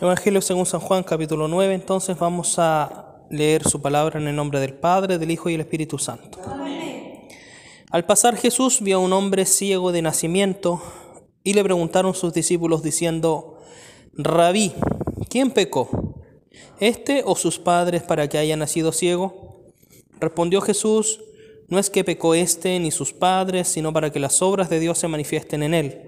Evangelio según San Juan capítulo 9, entonces vamos a leer su palabra en el nombre del Padre, del Hijo y del Espíritu Santo. Al pasar Jesús vio a un hombre ciego de nacimiento y le preguntaron sus discípulos diciendo, Rabí, ¿quién pecó? ¿Este o sus padres para que haya nacido ciego? Respondió Jesús, no es que pecó este ni sus padres, sino para que las obras de Dios se manifiesten en él.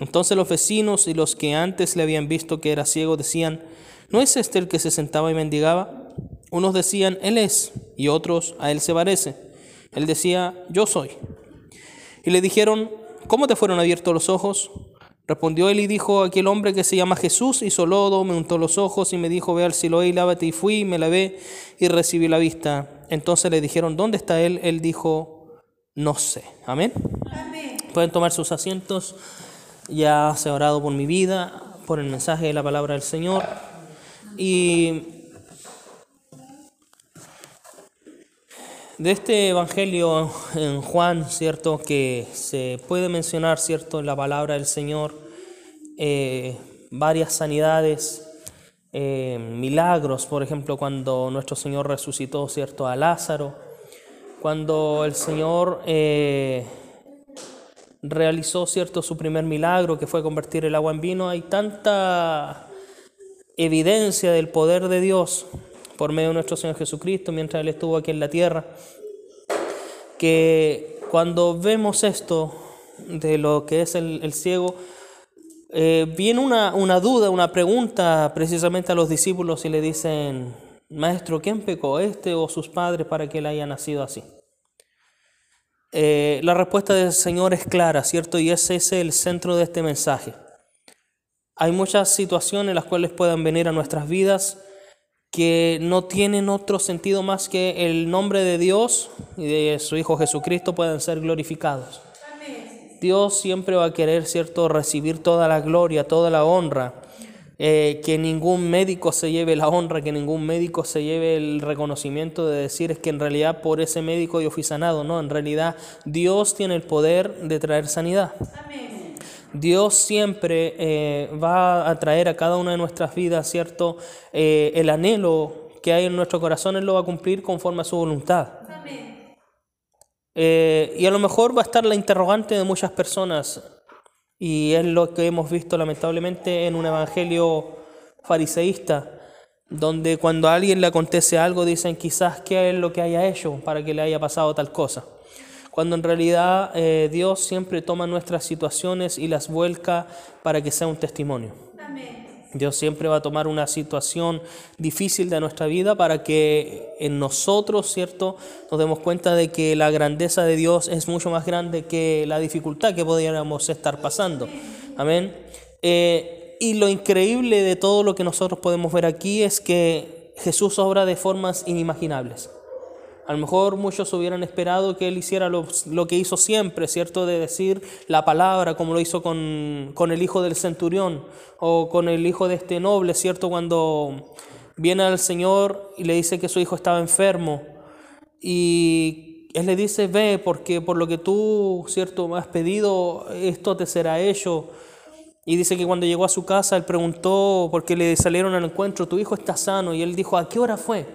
Entonces los vecinos y los que antes le habían visto que era ciego decían, ¿no es este el que se sentaba y mendigaba? Unos decían, Él es, y otros, a Él se parece. Él decía, Yo soy. Y le dijeron, ¿cómo te fueron abiertos los ojos? Respondió él y dijo, aquel hombre que se llama Jesús hizo lodo, me untó los ojos y me dijo, ve al Siloé y lávate. Y fui, me lavé y recibí la vista. Entonces le dijeron, ¿dónde está él? Él dijo, no sé. Amén. Amén. Pueden tomar sus asientos. Ya se ha orado por mi vida, por el mensaje de la palabra del Señor. Y de este evangelio en Juan, cierto, que se puede mencionar, cierto, en la palabra del Señor, eh, varias sanidades, eh, milagros, por ejemplo, cuando nuestro Señor resucitó, cierto, a Lázaro, cuando el Señor eh, realizó cierto su primer milagro que fue convertir el agua en vino, hay tanta evidencia del poder de Dios por medio de nuestro Señor Jesucristo mientras Él estuvo aquí en la tierra, que cuando vemos esto de lo que es el, el ciego, eh, viene una, una duda, una pregunta precisamente a los discípulos y le dicen, Maestro, ¿quién pecó, este o sus padres para que él haya nacido así? Eh, la respuesta del Señor es clara, ¿cierto? Y ese es el centro de este mensaje. Hay muchas situaciones en las cuales puedan venir a nuestras vidas que no tienen otro sentido más que el nombre de Dios y de su Hijo Jesucristo puedan ser glorificados. Dios siempre va a querer, ¿cierto?, recibir toda la gloria, toda la honra. Eh, que ningún médico se lleve la honra, que ningún médico se lleve el reconocimiento de decir es que en realidad por ese médico yo fui sanado. No, en realidad Dios tiene el poder de traer sanidad. Dios siempre eh, va a traer a cada una de nuestras vidas, ¿cierto? Eh, el anhelo que hay en nuestro corazón, Él lo va a cumplir conforme a su voluntad. y a lo mejor va a estar la interrogante de muchas personas, y es lo que hemos visto lamentablemente en un evangelio fariseísta, donde cuando a alguien le acontece algo dicen quizás qué es lo que haya hecho para que le haya pasado tal cosa. Cuando en realidad eh, Dios siempre toma nuestras situaciones y las vuelca para que sea un testimonio. Dios siempre va a tomar una situación difícil de nuestra vida para que en nosotros, ¿cierto?, nos demos cuenta de que la grandeza de Dios es mucho más grande que la dificultad que podríamos estar pasando. Amén. Eh, y lo increíble de todo lo que nosotros podemos ver aquí es que Jesús obra de formas inimaginables. A lo mejor muchos hubieran esperado que Él hiciera lo, que hizo siempre, ¿cierto? De decir la palabra, como lo hizo con, con, el hijo del centurión o con el hijo de este noble, ¿cierto? Cuando viene al Señor y le dice que su hijo estaba enfermo y Él le dice, ve, porque por lo que tú, ¿cierto? Me has pedido, esto te será hecho. Y dice que cuando llegó a su casa, Él preguntó, porque le salieron al encuentro, tu hijo está sano. Y Él dijo, ¿a qué hora fue?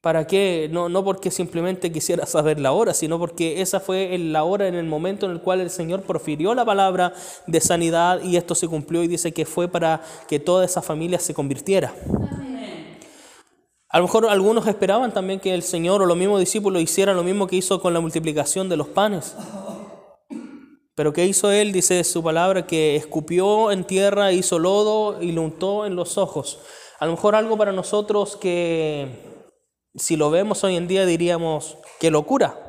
¿Para qué? No, no porque simplemente quisiera saber la hora, sino porque esa fue la hora en el momento en el cual el Señor profirió la palabra de sanidad y esto se cumplió y dice que fue para que toda esa familia se convirtiera. A lo mejor algunos esperaban también que el Señor o los mismos discípulos hicieran lo mismo que hizo con la multiplicación de los panes. Pero ¿qué hizo él? Dice su palabra que escupió en tierra, hizo lodo y lo untó en los ojos. A lo mejor algo para nosotros que si lo vemos hoy en día diríamos, qué locura.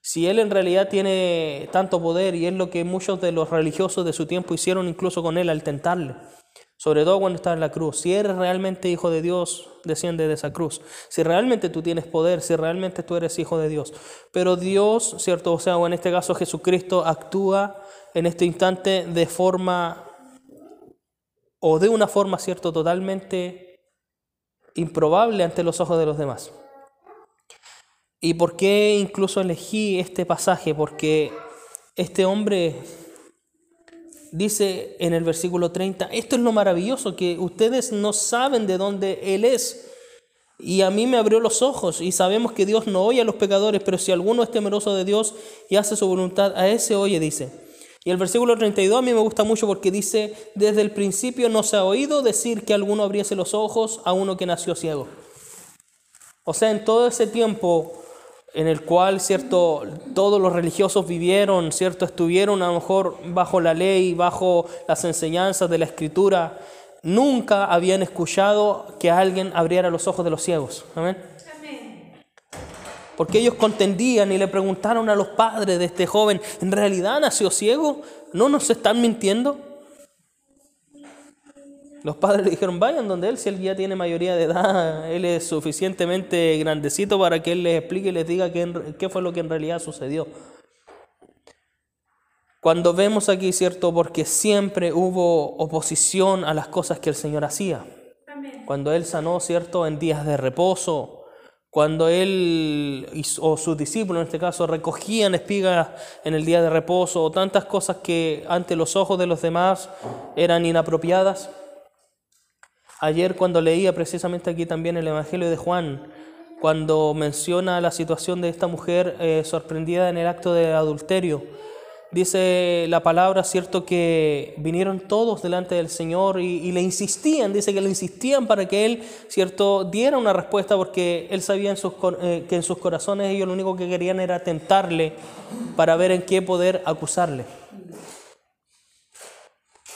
Si él en realidad tiene tanto poder y es lo que muchos de los religiosos de su tiempo hicieron incluso con él al tentarle. Sobre todo cuando estás en la cruz. Si eres realmente hijo de Dios, desciende de esa cruz. Si realmente tú tienes poder, si realmente tú eres hijo de Dios. Pero Dios, ¿cierto? O sea, o en este caso Jesucristo actúa en este instante de forma, o de una forma, ¿cierto? Totalmente improbable ante los ojos de los demás. ¿Y por qué incluso elegí este pasaje? Porque este hombre dice en el versículo 30, esto es lo maravilloso, que ustedes no saben de dónde Él es. Y a mí me abrió los ojos y sabemos que Dios no oye a los pecadores, pero si alguno es temeroso de Dios y hace su voluntad, a ese oye, dice. Y el versículo 32 a mí me gusta mucho porque dice, desde el principio no se ha oído decir que alguno abriese los ojos a uno que nació ciego. O sea, en todo ese tiempo en el cual, cierto, todos los religiosos vivieron, cierto, estuvieron a lo mejor bajo la ley, bajo las enseñanzas de la escritura, nunca habían escuchado que alguien abriera los ojos de los ciegos. Amén. Porque ellos contendían y le preguntaron a los padres de este joven, ¿en realidad nació ciego? ¿No nos están mintiendo? Los padres le dijeron, vayan donde él, si él ya tiene mayoría de edad, él es suficientemente grandecito para que él les explique y les diga qué, qué fue lo que en realidad sucedió. Cuando vemos aquí, ¿cierto? Porque siempre hubo oposición a las cosas que el Señor hacía. Cuando Él sanó, ¿cierto? En días de reposo, cuando Él o sus discípulos en este caso recogían espigas en el día de reposo, o tantas cosas que ante los ojos de los demás eran inapropiadas. Ayer cuando leía precisamente aquí también el Evangelio de Juan, cuando menciona la situación de esta mujer eh, sorprendida en el acto de adulterio, dice la palabra, cierto, que vinieron todos delante del Señor y, le insistían, dice que le insistían para que Él, cierto, diera una respuesta porque Él sabía en sus, eh, que en sus corazones ellos lo único que querían era tentarle para ver en qué poder acusarle.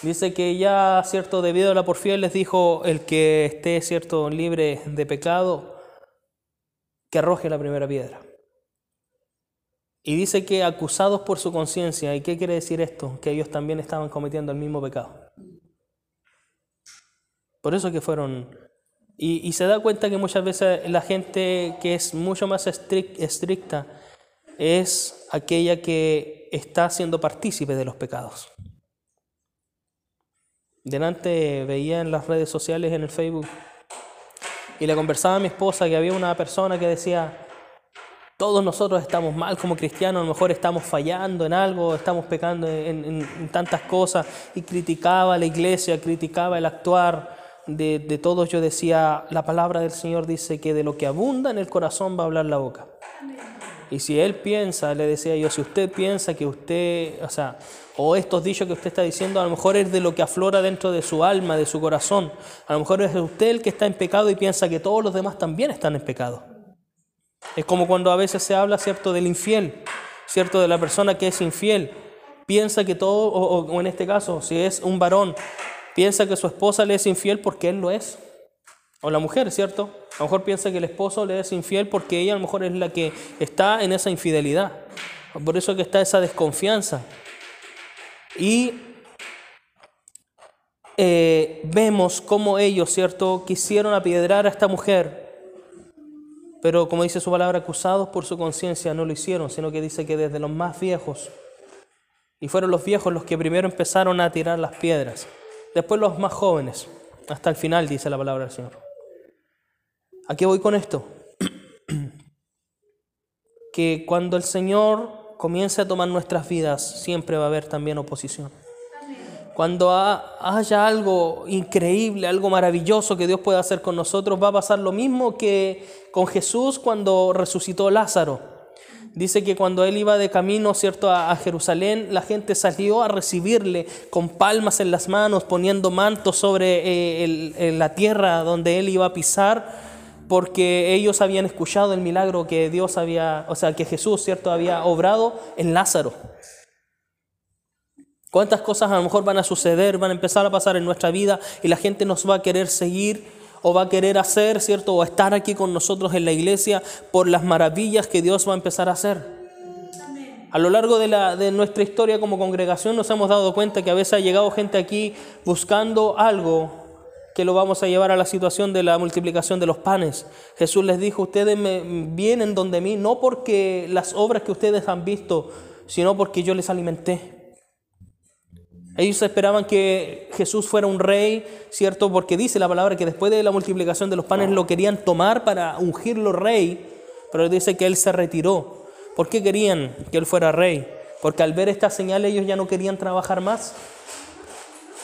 Dice que ya, cierto, debido a la porfía, les dijo, el que esté, cierto, libre de pecado, que arroje la primera piedra. Y dice que acusados por su conciencia, ¿y qué quiere decir esto? Que ellos también estaban cometiendo el mismo pecado. Por eso que fueron... Y, se da cuenta que muchas veces la gente que es mucho más estricta es aquella que está siendo partícipe de los pecados. Delante veía en las redes sociales, en el Facebook, y le conversaba a mi esposa que había una persona que decía, todos nosotros estamos mal como cristianos, a lo mejor estamos fallando en algo, estamos pecando en, tantas cosas, y criticaba la iglesia, criticaba el actuar de, de todos. Yo decía, la palabra del Señor dice que de lo que abunda en el corazón va a hablar la boca. Y si él piensa, le decía yo, si usted piensa que usted, o sea, o estos dichos que usted está diciendo, a lo mejor es de lo que aflora dentro de su alma, de su corazón. A lo mejor es usted el que está en pecado y piensa que todos los demás también están en pecado. Es como cuando a veces se habla, ¿cierto?, del infiel, ¿cierto?, de la persona que es infiel. Piensa que todo, o, en este caso, si es un varón, piensa que su esposa le es infiel porque él lo es. O la mujer, ¿cierto? A lo mejor piensa que el esposo le es infiel porque ella a lo mejor es la que está en esa infidelidad. Por eso que está esa desconfianza. Y eh, vemos cómo ellos, ¿cierto?, quisieron apiedrar a esta mujer, pero como dice su palabra, acusados por su conciencia no lo hicieron, sino que dice que desde los más viejos, y fueron los viejos los que primero empezaron a tirar las piedras, después los más jóvenes, hasta el final, dice la palabra del Señor. ¿A qué voy con esto? que cuando el Señor comience a tomar nuestras vidas, siempre va a haber también oposición. Cuando haya algo increíble, algo maravilloso que Dios pueda hacer con nosotros, va a pasar lo mismo que con Jesús cuando resucitó Lázaro. Dice que cuando él iba de camino, ¿cierto?, a, Jerusalén, la gente salió a recibirle con palmas en las manos, poniendo mantos sobre eh, la tierra donde él iba a pisar porque ellos habían escuchado el milagro que Dios había, o sea, que Jesús, ¿cierto?, había obrado en Lázaro. ¿Cuántas cosas a lo mejor van a suceder, van a empezar a pasar en nuestra vida y la gente nos va a querer seguir o va a querer hacer, ¿cierto?, o estar aquí con nosotros en la iglesia por las maravillas que Dios va a empezar a hacer. A lo largo de, la, de nuestra historia como congregación nos hemos dado cuenta que a veces ha llegado gente aquí buscando algo que lo vamos a llevar a la situación de la multiplicación de los panes. Jesús les dijo, ustedes me vienen donde mí no porque las obras que ustedes han visto, sino porque yo les alimenté. Ellos esperaban que Jesús fuera un rey, ¿cierto? Porque dice la palabra que después de la multiplicación de los panes lo querían tomar para ungirlo rey, pero dice que él se retiró. ¿Por qué querían que él fuera rey? Porque al ver esta señal ellos ya no querían trabajar más.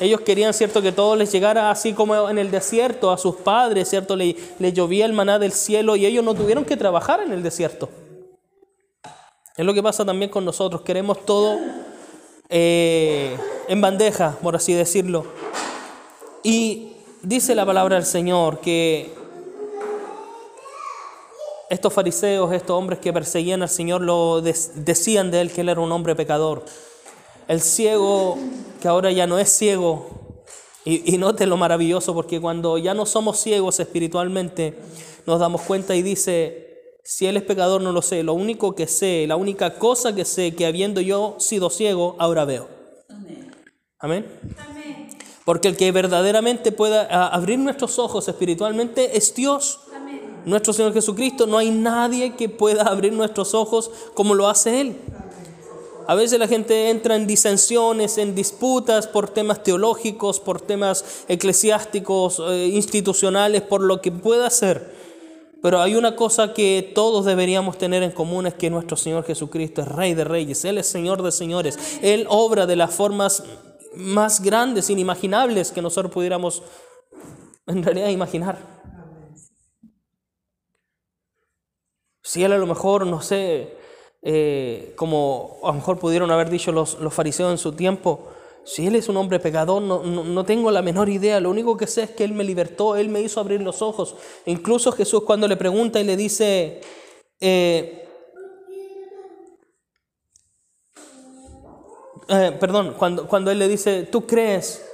Ellos querían, ¿cierto?, que todo les llegara así como en el desierto, a sus padres, ¿cierto? Le, le llovía el maná del cielo y ellos no tuvieron que trabajar en el desierto. Es lo que pasa también con nosotros. Queremos todo eh, en bandeja, por así decirlo. Y dice la palabra del Señor que estos fariseos, estos hombres que perseguían al Señor, lo decían de él que él era un hombre pecador. El ciego, que ahora ya no es ciego, y, y note lo maravilloso, porque cuando ya no somos ciegos espiritualmente, nos damos cuenta y dice, si él es pecador no lo sé, lo único que sé, la única cosa que sé, que habiendo yo sido ciego, ahora veo. Amén. Amén. Porque el que verdaderamente pueda abrir nuestros ojos espiritualmente es Dios. Amén. Nuestro Señor Jesucristo. No hay nadie que pueda abrir nuestros ojos como lo hace Él. A veces la gente entra en disensiones, en disputas por temas teológicos, por temas eclesiásticos, eh, institucionales, por lo que pueda ser. Pero hay una cosa que todos deberíamos tener en común, es que nuestro Señor Jesucristo es Rey de Reyes, Él es Señor de Señores, Él obra de las formas más grandes, inimaginables que nosotros pudiéramos en realidad imaginar. Si Él a lo mejor, no sé, eh, como a lo mejor pudieron haber dicho los, los fariseos en su tiempo, si Él es un hombre pecador, no, no, tengo la menor idea. Lo único que sé es que Él me libertó, Él me hizo abrir los ojos. Incluso Jesús cuando le pregunta y le dice, eh, eh, perdón, cuando, cuando Él le dice, tú crees,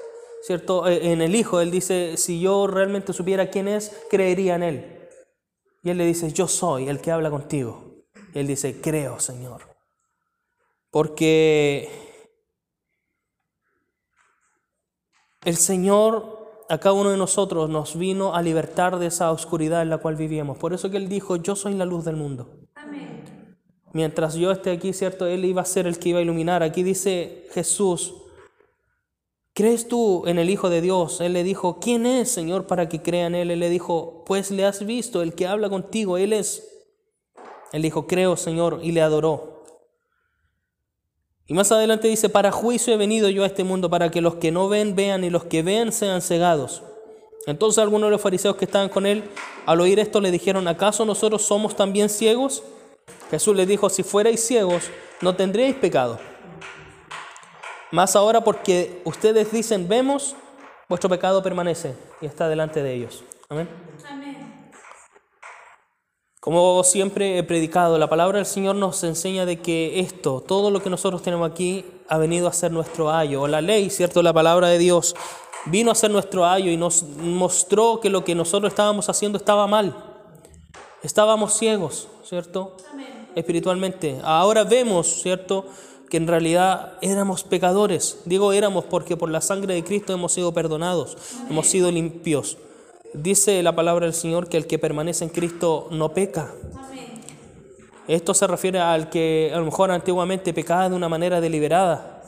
¿cierto? Eh, en el Hijo, Él dice, si yo realmente supiera quién es, creería en Él. Y Él le dice, yo soy el que habla contigo. Él dice, creo, Señor. Porque El Señor a cada uno de nosotros nos vino a libertar de esa oscuridad en la cual vivíamos. Por eso que Él dijo, yo soy la luz del mundo. Amén. Mientras yo esté aquí, ¿cierto? Él iba a ser el que iba a iluminar. Aquí dice Jesús, ¿crees tú en el Hijo de Dios? Él le dijo, ¿quién es, Señor, para que crean en Él? Él le dijo, pues le has visto, el que habla contigo, Él es. Él dijo, creo, Señor, y le adoró. Y más adelante dice, para juicio he venido yo a este mundo, para que los que no ven vean y los que ven sean cegados. Entonces algunos de los fariseos que estaban con él, al oír esto, le dijeron, ¿acaso nosotros somos también ciegos? Jesús les dijo, si fuerais ciegos, no tendríais pecado. Más ahora porque ustedes dicen, vemos, vuestro pecado permanece y está delante de ellos. Amén. Como siempre he predicado, la palabra del Señor nos enseña de que esto, todo lo que nosotros tenemos aquí, ha venido a ser nuestro ayo. O la ley, ¿cierto? La palabra de Dios vino a ser nuestro ayo y nos mostró que lo que nosotros estábamos haciendo estaba mal. Estábamos ciegos, ¿cierto? Espiritualmente. Ahora vemos, ¿cierto? Que en realidad éramos pecadores. Digo éramos porque por la sangre de Cristo hemos sido perdonados, hemos sido limpios. Dice la palabra del Señor que el que permanece en Cristo no peca. Esto se refiere al que a lo mejor antiguamente pecaba de una manera deliberada.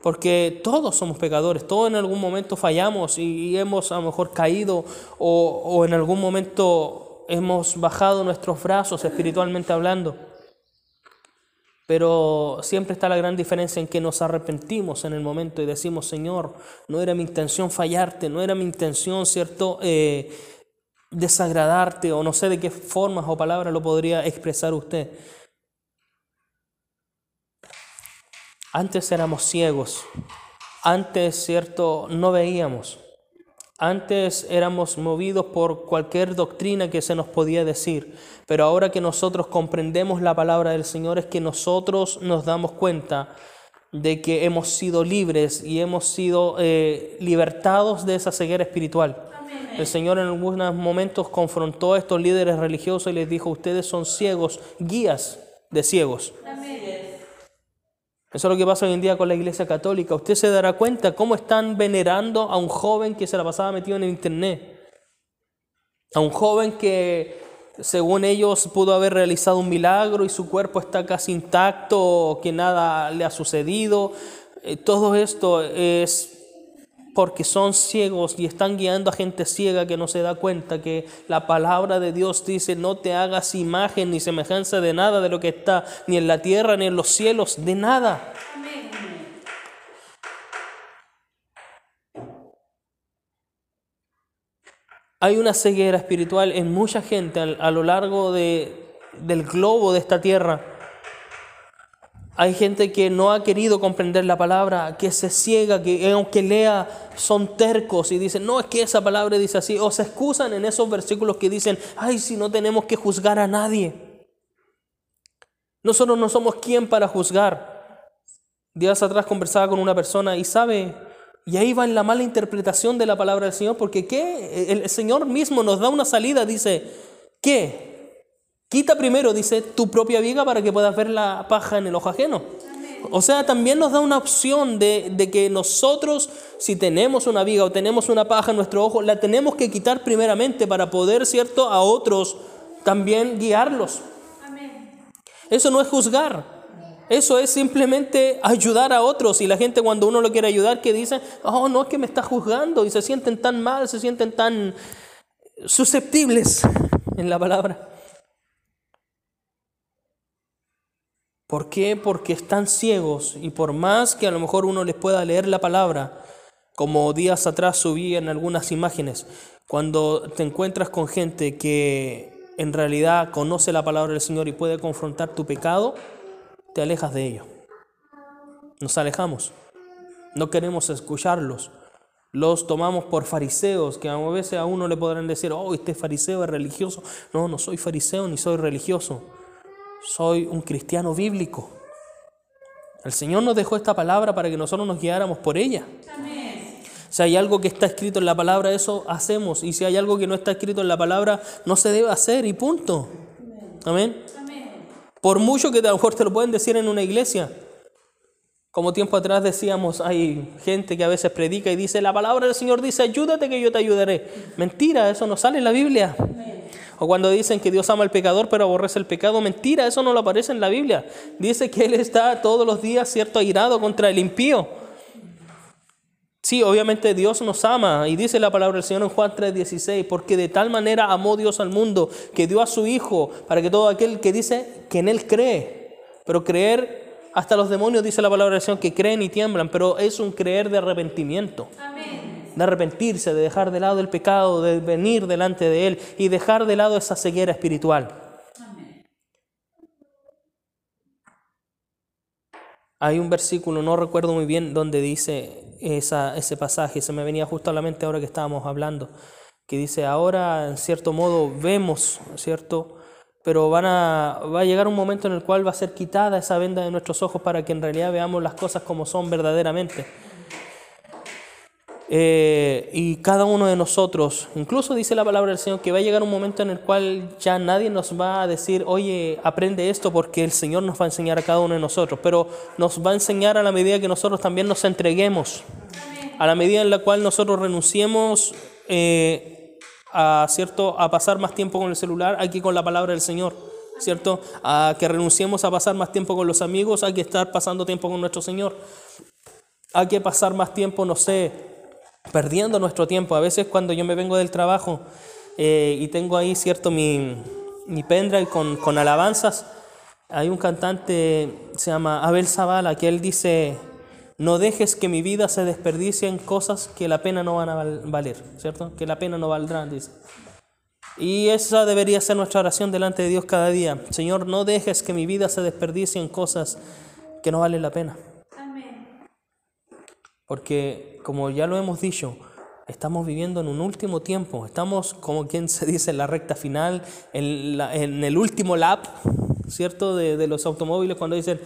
Porque todos somos pecadores, todos en algún momento fallamos y, hemos a lo mejor caído o, o en algún momento hemos bajado nuestros brazos espiritualmente hablando. Pero siempre está la gran diferencia en que nos arrepentimos en el momento y decimos, Señor, no era mi intención fallarte, no era mi intención, ¿cierto?, eh, desagradarte o no sé de qué formas o palabras lo podría expresar usted. Antes éramos ciegos, antes, ¿cierto?, no veíamos. Antes éramos movidos por cualquier doctrina que se nos podía decir, pero ahora que nosotros comprendemos la palabra del Señor es que nosotros nos damos cuenta de que hemos sido libres y hemos sido eh, libertados de esa ceguera espiritual. El Señor en algunos momentos confrontó a estos líderes religiosos y les dijo, ustedes son ciegos, guías de ciegos. Eso es lo que pasa hoy en día con la iglesia católica. Usted se dará cuenta cómo están venerando a un joven que se la pasaba metido en el internet. A un joven que, según ellos, pudo haber realizado un milagro y su cuerpo está casi intacto, que nada le ha sucedido. Eh, todo esto es porque son ciegos y están guiando a gente ciega que no se da cuenta que la palabra de Dios dice no te hagas imagen ni semejanza de nada de lo que está ni en la tierra ni en los cielos, de nada. Hay una ceguera espiritual en mucha gente a, lo largo de, del globo de esta tierra hay gente que no ha querido comprender la palabra, que se ciega, que aunque lea son tercos y dicen, no, es que esa palabra dice así, o se excusan en esos versículos que dicen, ay, si no tenemos que juzgar a nadie. Nosotros no somos quien para juzgar. Días atrás conversaba con una persona y sabe, y ahí va en la mala interpretación de la palabra del Señor, porque ¿qué? El Señor mismo nos da una salida, dice, ¿qué? Quita primero, dice, tu propia viga para que puedas ver la paja en el ojo ajeno. O sea, también nos da una opción de, de, que nosotros, si tenemos una viga o tenemos una paja en nuestro ojo, la tenemos que quitar primeramente para poder, ¿cierto?, a otros también guiarlos. Eso no es juzgar. Eso es simplemente ayudar a otros. Y la gente cuando uno lo quiere ayudar, que dice, oh, no, es que me está juzgando. Y se sienten tan mal, se sienten tan susceptibles en la palabra. ¿Por qué? Porque están ciegos y por más que a lo mejor uno les pueda leer la palabra, como días atrás subí en algunas imágenes, cuando te encuentras con gente que en realidad conoce la palabra del Señor y puede confrontar tu pecado, te alejas de ellos. Nos alejamos. No queremos escucharlos. Los tomamos por fariseos, que a veces a uno le podrán decir, oh, este fariseo es religioso. No, no soy fariseo ni soy religioso soy un cristiano bíblico. El Señor nos dejó esta palabra para que nosotros nos guiáramos por ella. Si hay algo que está escrito en la palabra, eso hacemos. Y si hay algo que no está escrito en la palabra, no se debe hacer y punto. Amén. Por mucho que a lo mejor te lo pueden decir en una iglesia. Como tiempo atrás decíamos, hay gente que a veces predica y dice, la palabra del Señor dice, ayúdate que yo te ayudaré. Mentira, eso no sale en la Biblia. O cuando dicen que Dios ama al pecador pero aborrece el pecado, mentira, eso no lo aparece en la Biblia. Dice que Él está todos los días, cierto, airado contra el impío. Sí, obviamente Dios nos ama y dice la palabra del Señor en Juan 3:16, porque de tal manera amó Dios al mundo que dio a su Hijo para que todo aquel que dice que en Él cree, pero creer hasta los demonios, dice la palabra del Señor, que creen y tiemblan, pero es un creer de arrepentimiento. Amén de arrepentirse, de dejar de lado el pecado, de venir delante de Él y dejar de lado esa ceguera espiritual. Hay un versículo, no recuerdo muy bien, donde dice esa, ese pasaje, se me venía justo a la mente ahora que estábamos hablando, que dice, ahora en cierto modo vemos, ¿cierto? Pero van a, va a llegar un momento en el cual va a ser quitada esa venda de nuestros ojos para que en realidad veamos las cosas como son verdaderamente. Eh, y cada uno de nosotros, incluso dice la palabra del Señor que va a llegar un momento en el cual ya nadie nos va a decir, oye, aprende esto porque el Señor nos va a enseñar a cada uno de nosotros, pero nos va a enseñar a la medida que nosotros también nos entreguemos, a la medida en la cual nosotros renunciemos eh, a, ¿cierto? a pasar más tiempo con el celular aquí con la palabra del Señor. ¿Cierto? A que renunciemos a pasar más tiempo con los amigos, hay que estar pasando tiempo con nuestro Señor. Hay que pasar más tiempo, no sé, perdiendo nuestro tiempo. A veces cuando yo me vengo del trabajo eh, y tengo ahí, cierto, mi, mi pendrive con, con alabanzas, hay un cantante, se llama Abel Zavala, que él dice, no dejes que mi vida se desperdicie en cosas que la pena no van a valer, ¿cierto? Que la pena no valdrá, dice. Y esa debería ser nuestra oración delante de Dios cada día. Señor, no dejes que mi vida se desperdicie en cosas que no valen la pena. Porque, como ya lo hemos dicho, estamos viviendo en un último tiempo, estamos, como quien se dice, en la recta final, en, el último lap, ¿cierto? De, los automóviles, cuando dicen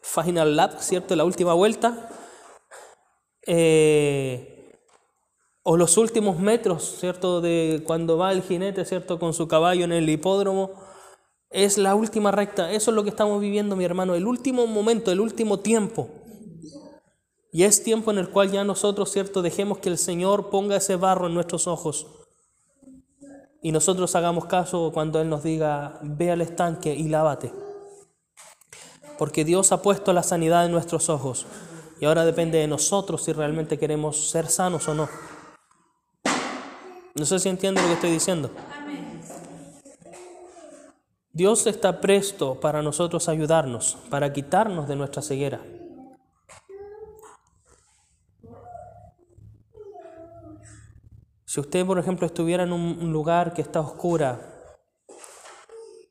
final lap, ¿cierto? La última vuelta. Eh, o los últimos metros, ¿cierto? De cuando va el jinete, ¿cierto? Con su caballo en el hipódromo. Es la última recta. Eso es lo que estamos viviendo, mi hermano. El último momento, el último tiempo. Y es tiempo en el cual ya nosotros, ¿cierto? Dejemos que el Señor ponga ese barro en nuestros ojos. Y nosotros hagamos caso cuando Él nos diga, ve al estanque y lávate. Porque Dios ha puesto la sanidad en nuestros ojos. Y ahora depende de nosotros si realmente queremos ser sanos o no. No sé si entiende lo que estoy diciendo. Dios está presto para nosotros ayudarnos, para quitarnos de nuestra ceguera. Si usted, por ejemplo, estuviera en un lugar que está oscura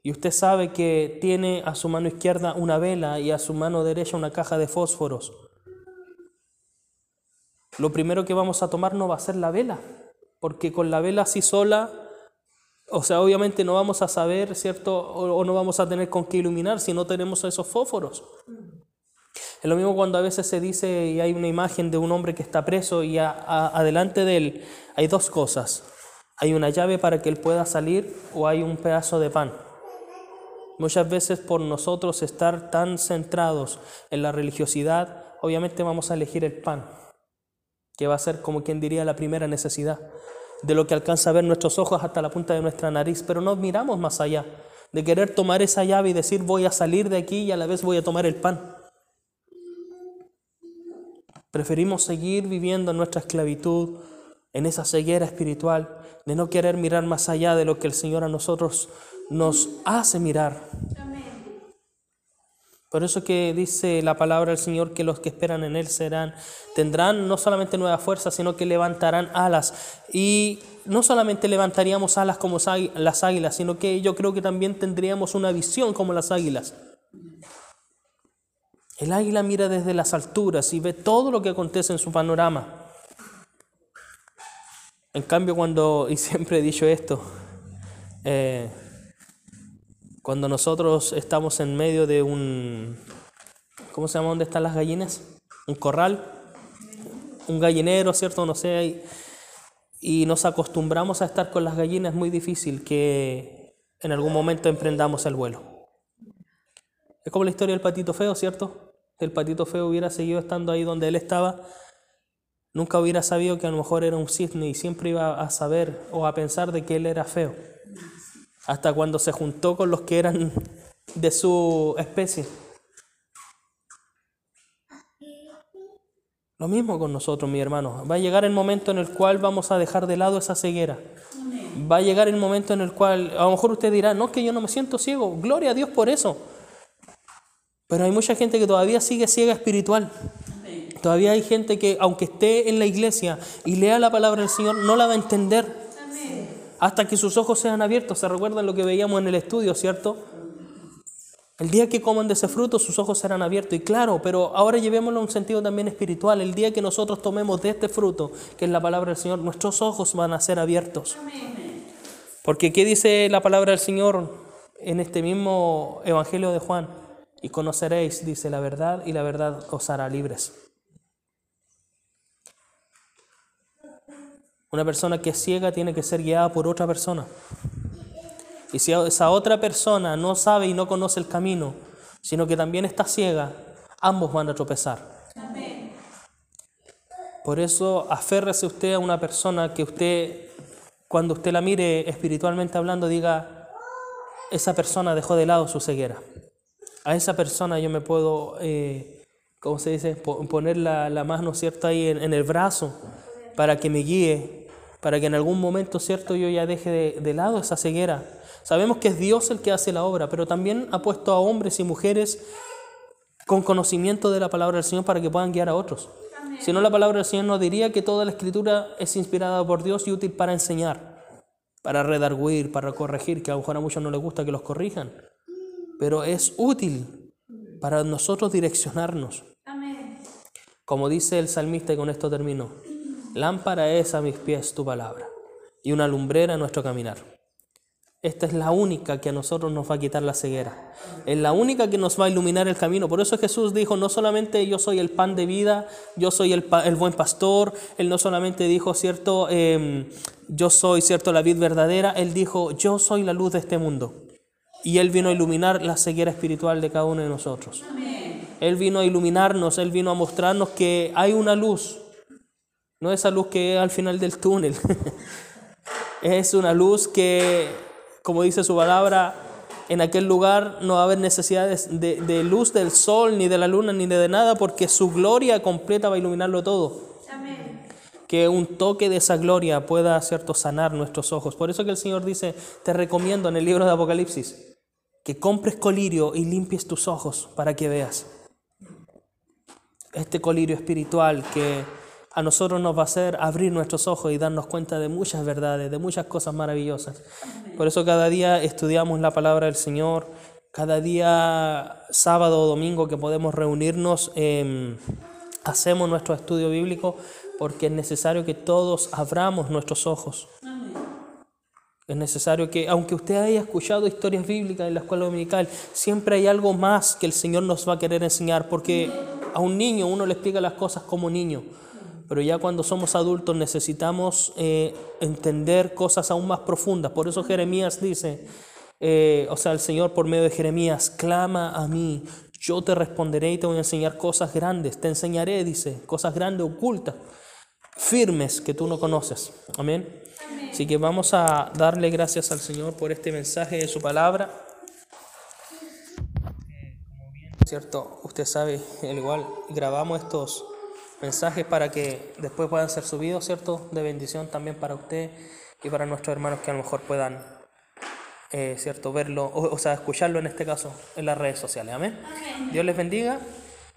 y usted sabe que tiene a su mano izquierda una vela y a su mano derecha una caja de fósforos, lo primero que vamos a tomar no va a ser la vela, porque con la vela así sola, o sea, obviamente no vamos a saber, ¿cierto? O, no vamos a tener con qué iluminar si no tenemos esos fósforos. Es lo mismo cuando a veces se dice y hay una imagen de un hombre que está preso y adelante de él hay dos cosas. Hay una llave para que él pueda salir o hay un pedazo de pan. Muchas veces por nosotros estar tan centrados en la religiosidad, obviamente vamos a elegir el pan, que va a ser como quien diría la primera necesidad, de lo que alcanza a ver nuestros ojos hasta la punta de nuestra nariz, pero no miramos más allá, de querer tomar esa llave y decir voy a salir de aquí y a la vez voy a tomar el pan. Preferimos seguir viviendo en nuestra esclavitud, en esa ceguera espiritual, de no querer mirar más allá de lo que el Señor a nosotros nos hace mirar. Por eso que dice la palabra del Señor que los que esperan en Él serán, tendrán no solamente nueva fuerza, sino que levantarán alas. Y no solamente levantaríamos alas como las águilas, sino que yo creo que también tendríamos una visión como las águilas. El águila mira desde las alturas y ve todo lo que acontece en su panorama. En cambio, cuando, y siempre he dicho esto, eh, cuando nosotros estamos en medio de un, ¿cómo se llama? ¿Dónde están las gallinas? Un corral, un gallinero, ¿cierto? No sé, y nos acostumbramos a estar con las gallinas, es muy difícil que en algún momento emprendamos el vuelo. Es como la historia del patito feo, ¿cierto? El patito feo hubiera seguido estando ahí donde él estaba, nunca hubiera sabido que a lo mejor era un cisne y siempre iba a saber o a pensar de que él era feo. Hasta cuando se juntó con los que eran de su especie. Lo mismo con nosotros, mi hermano. Va a llegar el momento en el cual vamos a dejar de lado esa ceguera. Va a llegar el momento en el cual, a lo mejor usted dirá, no, que yo no me siento ciego. Gloria a Dios por eso. Pero hay mucha gente que todavía sigue ciega espiritual. Todavía hay gente que, aunque esté en la iglesia y lea la palabra del Señor, no la va a entender. Hasta que sus ojos sean abiertos. ¿Se recuerdan lo que veíamos en el estudio, cierto? El día que coman de ese fruto, sus ojos serán abiertos. Y claro, pero ahora llevémoslo a un sentido también espiritual. El día que nosotros tomemos de este fruto, que es la palabra del Señor, nuestros ojos van a ser abiertos. Porque ¿qué dice la palabra del Señor en este mismo Evangelio de Juan? Y conoceréis, dice la verdad, y la verdad os hará libres. Una persona que es ciega tiene que ser guiada por otra persona. Y si esa otra persona no sabe y no conoce el camino, sino que también está ciega, ambos van a tropezar. Por eso aférrese usted a una persona que usted, cuando usted la mire espiritualmente hablando, diga, esa persona dejó de lado su ceguera a esa persona yo me puedo, eh, ¿cómo se dice?, poner la, la mano, ¿cierto?, ahí en, el brazo para que me guíe, para que en algún momento, ¿cierto?, yo ya deje de, de lado esa ceguera. Sabemos que es Dios el que hace la obra, pero también ha puesto a hombres y mujeres con conocimiento de la palabra del Señor para que puedan guiar a otros. Si no, la palabra del Señor nos diría que toda la escritura es inspirada por Dios y útil para enseñar, para redarguir, para corregir, que a lo mejor a muchos no les gusta que los corrijan pero es útil para nosotros direccionarnos. Como dice el salmista, y con esto termino, lámpara es a mis pies tu palabra y una lumbrera a nuestro caminar. Esta es la única que a nosotros nos va a quitar la ceguera. Es la única que nos va a iluminar el camino. Por eso Jesús dijo, no solamente yo soy el pan de vida, yo soy el, buen pastor. Él no solamente dijo, cierto, em, yo soy, cierto, la vid verdadera. Él dijo, yo soy la luz de este mundo. Y Él vino a iluminar la ceguera espiritual de cada uno de nosotros. Él vino a iluminarnos, Él vino a mostrarnos que hay una luz, no esa luz que es al final del túnel, es una luz que, como dice su palabra, en aquel lugar no va a haber necesidad de, de luz del sol, ni de la luna, ni de nada, porque su gloria completa va a iluminarlo todo que un toque de esa gloria pueda cierto sanar nuestros ojos. Por eso que el Señor dice, te recomiendo en el libro de Apocalipsis que compres colirio y limpies tus ojos para que veas. Este colirio espiritual que a nosotros nos va a hacer abrir nuestros ojos y darnos cuenta de muchas verdades, de muchas cosas maravillosas. Por eso cada día estudiamos la palabra del Señor, cada día sábado o domingo que podemos reunirnos, em, hacemos nuestro estudio bíblico porque es necesario que todos abramos nuestros ojos. Es necesario que, aunque usted haya escuchado historias bíblicas en la escuela dominical, siempre hay algo más que el Señor nos va a querer enseñar, porque a un niño uno le explica las cosas como niño, pero ya cuando somos adultos necesitamos eh, entender cosas aún más profundas. Por eso Jeremías dice, eh, o sea, el Señor por medio de Jeremías, clama a mí, yo te responderé y te voy a enseñar cosas grandes, te enseñaré, dice, cosas grandes ocultas firmes que tú no conoces. Amén. Así que vamos a darle gracias al Señor por este mensaje de su palabra. ¿Cierto? Usted sabe, al igual grabamos estos mensajes para que después puedan ser subidos, ¿cierto? De bendición también para usted y para nuestros hermanos que a lo mejor puedan, eh, ¿cierto? Verlo, o, o, sea, escucharlo en este caso en las redes sociales. Amén. Dios les bendiga.